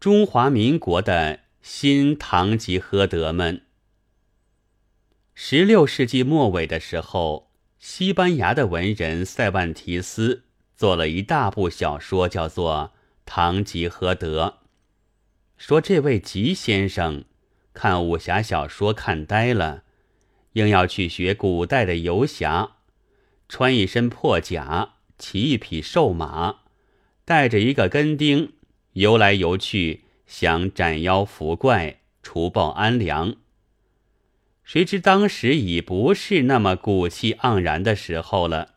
中华民国的新堂吉诃德们。十六世纪末尾的时候，西班牙的文人塞万提斯做了一大部小说，叫做《堂吉诃德》。说这位吉先生看武侠小说看呆了，硬要去学古代的游侠，穿一身破甲，骑一匹瘦马，带着一个跟丁。游来游去，想斩妖伏怪、除暴安良。谁知当时已不是那么骨气盎然的时候了，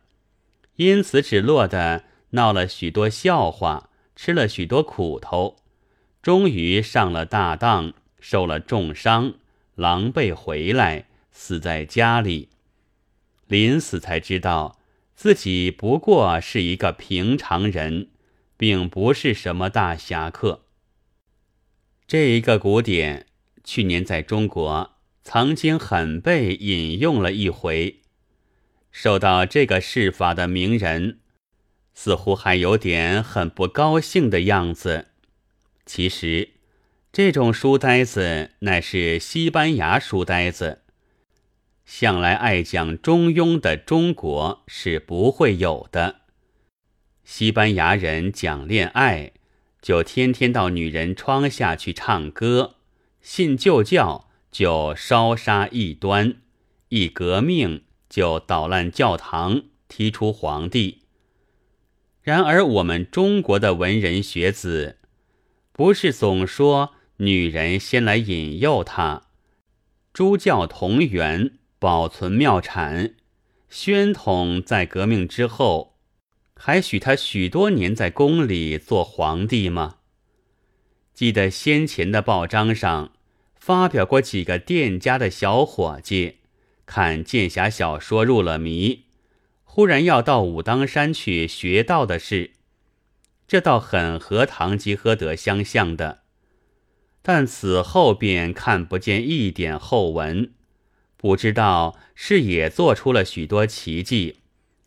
因此只落得闹了许多笑话，吃了许多苦头，终于上了大当，受了重伤，狼狈回来，死在家里。临死才知道自己不过是一个平常人。并不是什么大侠客。这一个古典去年在中国曾经很被引用了一回，受到这个事法的名人似乎还有点很不高兴的样子。其实，这种书呆子乃是西班牙书呆子，向来爱讲中庸的中国是不会有的。西班牙人讲恋爱，就天天到女人窗下去唱歌；信旧教就烧杀异端；一革命就捣烂教堂，踢出皇帝。然而我们中国的文人学子，不是总说女人先来引诱他，诸教同源，保存庙产，宣统在革命之后。还许他许多年在宫里做皇帝吗？记得先前的报章上发表过几个店家的小伙计，看剑侠小说入了迷，忽然要到武当山去学道的事，这倒很和堂吉诃德相像的。但此后便看不见一点后文，不知道是也做出了许多奇迹，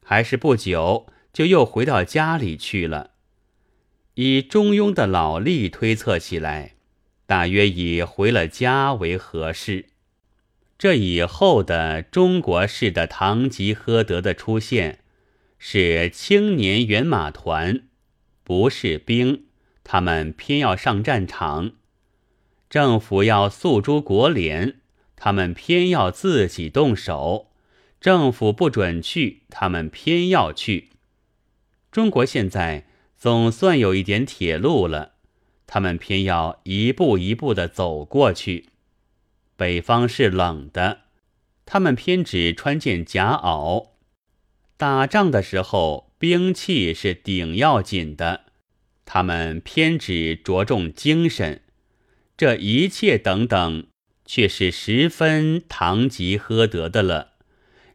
还是不久。就又回到家里去了。以中庸的老例推测起来，大约以回了家为合适。这以后的中国式的堂吉诃德的出现，是青年援马团，不是兵，他们偏要上战场；政府要诉诸国联，他们偏要自己动手；政府不准去，他们偏要去。中国现在总算有一点铁路了，他们偏要一步一步的走过去。北方是冷的，他们偏只穿件夹袄。打仗的时候，兵器是顶要紧的，他们偏只着重精神。这一切等等，却是十分堂吉诃德的了。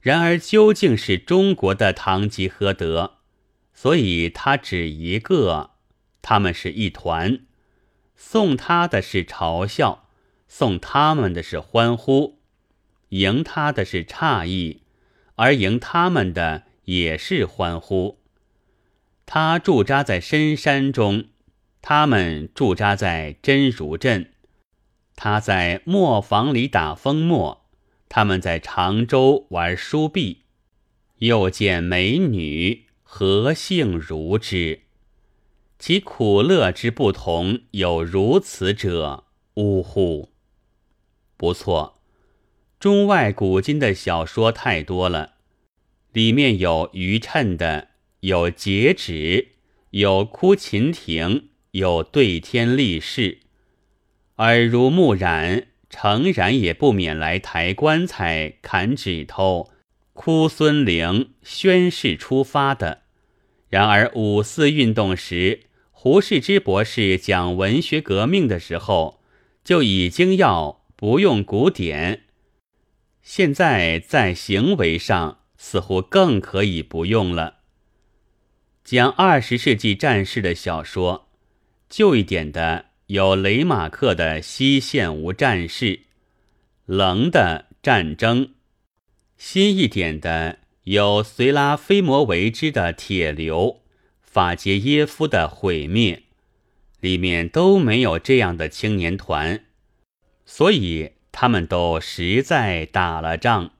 然而，究竟是中国的堂吉诃德？所以他只一个，他们是一团，送他的是嘲笑，送他们的是欢呼，迎他的是诧异，而迎他们的也是欢呼。他驻扎在深山中，他们驻扎在真如镇。他在磨坊里打风磨，他们在常州玩书币，又见美女。何幸如之？其苦乐之不同，有如此者，呜呼！不错，中外古今的小说太多了，里面有愚衬的，有节止，有哭秦庭，有对天立誓。耳濡目染，诚然也不免来抬棺材、砍指头。哭孙陵宣誓出发的，然而五四运动时，胡适之博士讲文学革命的时候，就已经要不用古典。现在在行为上似乎更可以不用了。讲二十世纪战事的小说，旧一点的有雷马克的《西线无战事》，冷的战争。新一点的有随拉菲摩维之的铁流，法杰耶夫的毁灭，里面都没有这样的青年团，所以他们都实在打了仗。